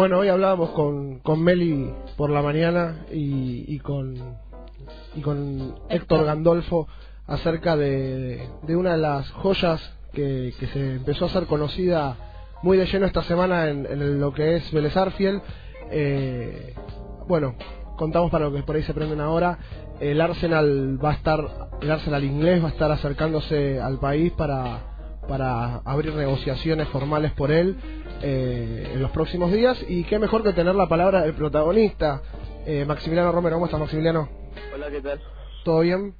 Bueno, hoy hablábamos con, con Meli por la mañana y, y con, y con Héctor Gandolfo acerca de, de una de las joyas que, que se empezó a hacer conocida muy de lleno esta semana en, en lo que es Vélez Arfiel. Eh, bueno, contamos para lo que por ahí se prenden ahora. El Arsenal va a estar, el Arsenal inglés va a estar acercándose al país para, para abrir negociaciones formales por él eh, en los próximos días. Y qué mejor que tener la palabra del protagonista, eh, Maximiliano Romero. ¿Cómo estás, Maximiliano? Hola, ¿qué tal? ¿Todo bien?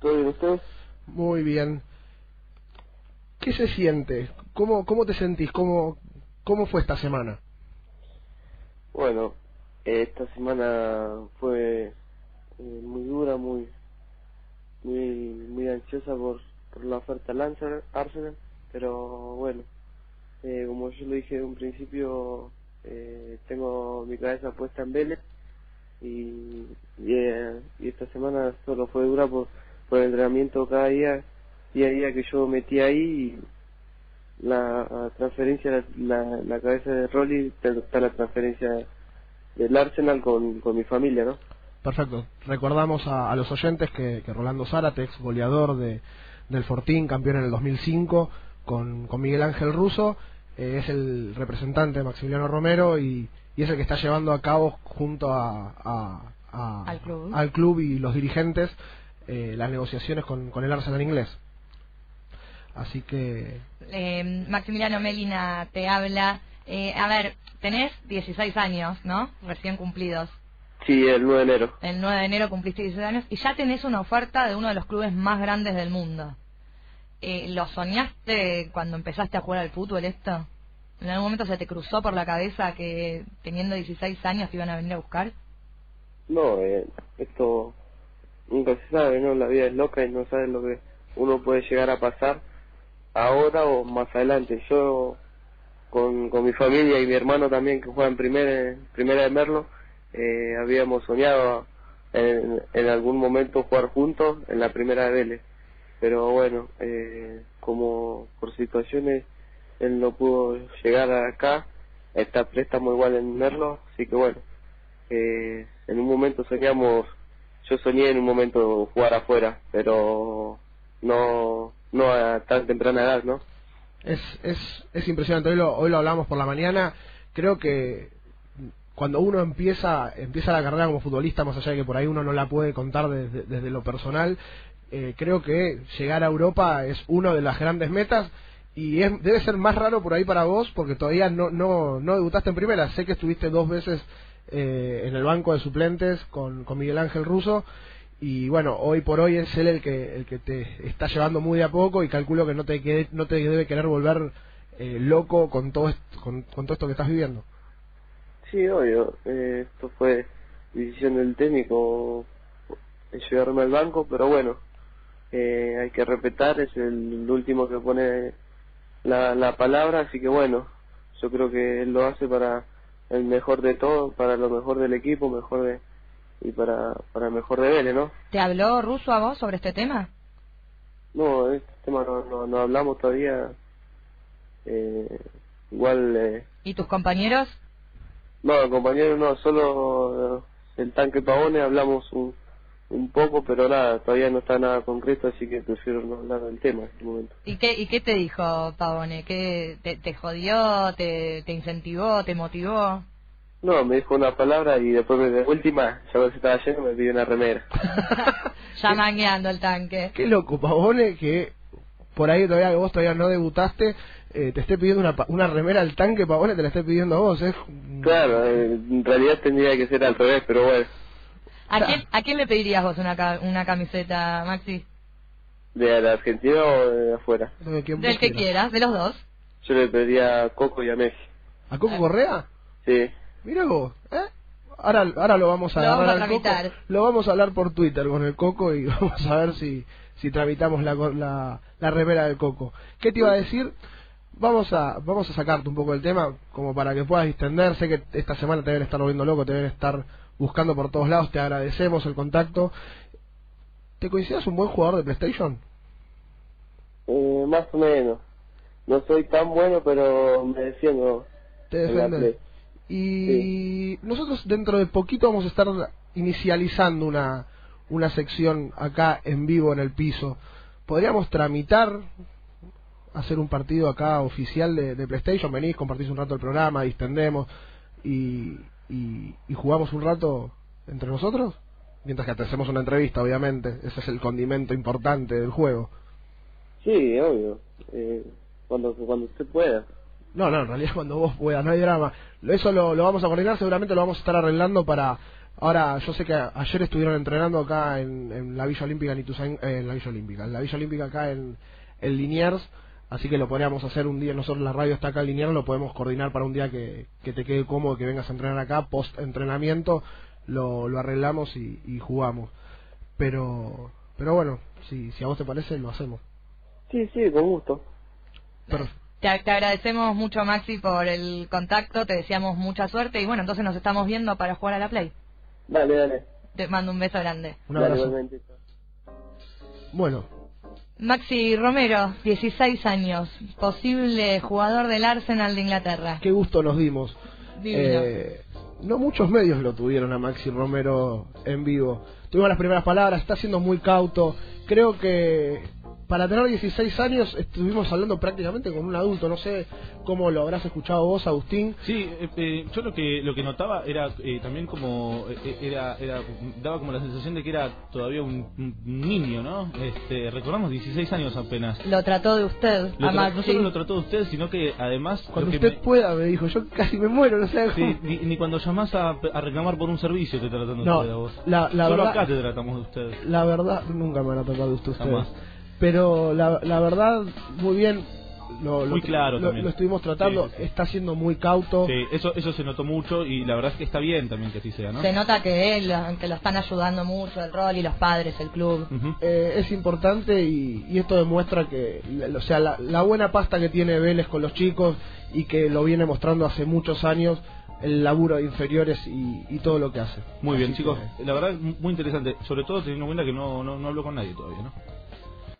¿Todo bien usted? Muy bien. ¿Qué se siente? ¿Cómo, cómo te sentís? ¿Cómo, ¿Cómo fue esta semana? Bueno, esta semana fue eh, muy dura, muy muy muy ansiosa por, por la oferta Arsenal, Arsenal, pero bueno, eh, como yo lo dije de un principio, eh, tengo mi cabeza puesta en Vélez y, y, eh, y esta semana solo fue dura por, por el entrenamiento cada día, día a día que yo metí ahí y la transferencia, la, la, la cabeza de Rolly, está la transferencia del Arsenal con, con mi familia, ¿no? Perfecto. Recordamos a, a los oyentes que, que Rolando Zárate, ex goleador de, del Fortín, campeón en el 2005, con, con Miguel Ángel Russo, eh, es el representante de Maximiliano Romero y, y es el que está llevando a cabo junto a, a- a- Al club. al club y los dirigentes eh, las negociaciones con, con el Arsenal inglés. Así que Eh, Maximiliano Melina te habla. Eh, a ver, tenés 16 años, ¿no? Recién cumplidos. Sí, el 9 de enero. El 9 de enero cumpliste 16 años y ya tenés una oferta de uno de los clubes más grandes del mundo. Eh, ¿Lo soñaste cuando empezaste a jugar al fútbol esto? ¿En algún momento se te cruzó por la cabeza que teniendo 16 años te iban a venir a buscar? No, eh, esto nunca se sabe, ¿no? La vida es loca y no sabes lo que uno puede llegar a pasar ahora o más adelante. Yo, con, con mi familia y mi hermano también, que juega en primera, primera de Merlo, eh, habíamos soñado en, en algún momento jugar juntos en la primera de Vélez. Pero bueno, eh, como por situaciones él no pudo llegar acá, está préstamo igual en Merlo, así que bueno, eh, en un momento soñamos, yo soñé en un momento jugar afuera, pero no, no a tan temprana edad, ¿no? es, es, es impresionante. Hoy lo, hoy lo hablamos por la mañana. Creo que cuando uno empieza empieza la carrera como futbolista, más allá de que por ahí uno no la puede contar desde, desde lo personal, eh, creo que llegar a Europa es una de las grandes metas y es, debe ser más raro por ahí para vos porque todavía no, no, no debutaste en primera. Sé que estuviste dos veces eh, en el banco de suplentes con, con Miguel Ángel Russo y bueno, hoy por hoy es él el que, el que te está llevando muy de a poco y calculo que no te, quede- no te debe querer volver eh, loco con todo, esto, con, con todo esto que estás viviendo. Sí, obvio, eh, esto fue decisión del técnico eh, llevarme al banco, pero bueno, eh, hay que respetar, es el último que pone la, la palabra, así que bueno, yo creo que él lo hace para el mejor de todo, para lo mejor del equipo, mejor de y para para el mejor de Vélez, ¿no? ¿Te habló Russo a vos sobre este tema? No, este tema no, no, no hablamos todavía. Eh, igual, eh, ¿Y tus compañeros? no, compañero, no, solo eh, el tanque Pavone hablamos un, un poco, pero nada, todavía no está nada concreto, así que prefiero no hablar del tema en este momento. ¿Y qué, y qué te dijo Pavone? ¿Qué, te, ¿Te jodió? Te, ¿Te incentivó? ¿Te motivó? No, me dijo una palabra y después me, de última, ya cuando se estaba yendo, me pidió una remera. ya mangueando el tanque. Qué loco, Pavone, que por ahí todavía que vos todavía no debutaste, eh, te esté pidiendo una, pa- una remera al tanque, Pavone, te la esté pidiendo a vos. Es, Claro, eh, en realidad tendría que ser al revés, pero bueno, ¿A quién, ¿A quién le pedirías vos una, ca- una camiseta, Maxi? de la Argentina o de afuera. de Del que quieras. quieras, de los dos. yo le pedía a Coco y a Messi. ¿A Coco Correa? Sí. Mira vos, ¿eh? Ahora, ahora lo vamos a Lo vamos a Coco. Lo vamos a hablar por Twitter con el Coco y vamos a ver si, si tramitamos la, co- la, la remera del Coco. ¿Qué te iba a decir? Vamos a, vamos a sacarte un poco del tema, como para que puedas distender. Sé que esta semana te deben estar volviendo loco, te deben estar buscando por todos lados. Te agradecemos el contacto. ¿Te consideras un buen jugador de PlayStation? Eh, más o menos. No soy tan bueno, pero me defiendo. Te defiendes. Y nosotros dentro de poquito vamos a estar inicializando una, una sección acá en vivo en el piso. ¿Podríamos tramitar, hacer un partido acá oficial de, de PlayStation? Venís, compartís un rato el programa, distendemos y, y, y jugamos un rato entre nosotros? Mientras que hacemos una entrevista, obviamente. Ese es el condimento importante del juego. Sí, obvio. Eh, cuando, cuando usted pueda. No, no, en realidad cuando vos puedas, no hay drama. Eso lo, lo vamos a coordinar, seguramente lo vamos a estar arreglando para... Ahora, yo sé que ayer estuvieron entrenando acá en, en la Villa Olímpica, en Ituzaingó- eh, en la Villa Olímpica, en la Villa Olímpica acá en, en Liniers, así que lo podríamos hacer un día, nosotros la radio está acá Liniers, lo podemos coordinar para un día que, que te quede cómodo, que vengas a entrenar acá, post entrenamiento, lo, lo arreglamos y, y jugamos. Pero, pero bueno, si, si a vos te parece, lo hacemos. Sí, sí, con gusto. Pero, Te, te agradecemos mucho, Maxi, por el contacto. Te deseamos mucha suerte. Y bueno, entonces nos estamos viendo para jugar a la Play. Dale, dale. Te mando un beso grande. un Dale, abrazo. igualmente. Bueno, Maxi Romero, 16 años, posible jugador del Arsenal de Inglaterra. qué gusto nos dimos. Eh, no muchos medios lo tuvieron a Maxi Romero en vivo. Tuvimos las primeras palabras, está siendo muy cauto. Creo que para tener 16 años estuvimos hablando prácticamente con un adulto. No sé cómo lo habrás escuchado vos, Agustín. Sí, eh, eh, yo lo que lo que notaba era eh, también como eh, era era daba como la sensación de que era todavía un, un niño, ¿no? Este, recordamos 16 años apenas. Lo trató de usted, Lo a tra- Maxi. no solo lo trató de usted, sino que además Cuando que usted pueda, me dijo. Yo casi me muero, no sé sí, ni, ni cuando llamás a, a reclamar por un servicio te tratan de No, usted a vos. la- la Solo verdad- acá te tratamos de usted. La verdad, nunca me van a tocar de usted ustedes. Pero la, la verdad, muy bien. Lo, Muy claro lo, también. lo estuvimos tratando. Sí, sí, sí. Está siendo muy cauto. Sí, eso eso se notó mucho y la verdad es que está bien también que así sea, ¿no? Se nota que él, que lo están ayudando mucho, el rol y los padres, el club. Eh, es importante y, y esto demuestra que, la- o sea, la, la buena pasta que tiene Vélez con los chicos y que lo viene mostrando hace muchos años, el laburo de inferiores y, y todo lo que hace. Muy bien, chicos. que- La verdad, muy interesante. Sobre todo teniendo en cuenta que no, no, no hablo con nadie todavía, ¿no?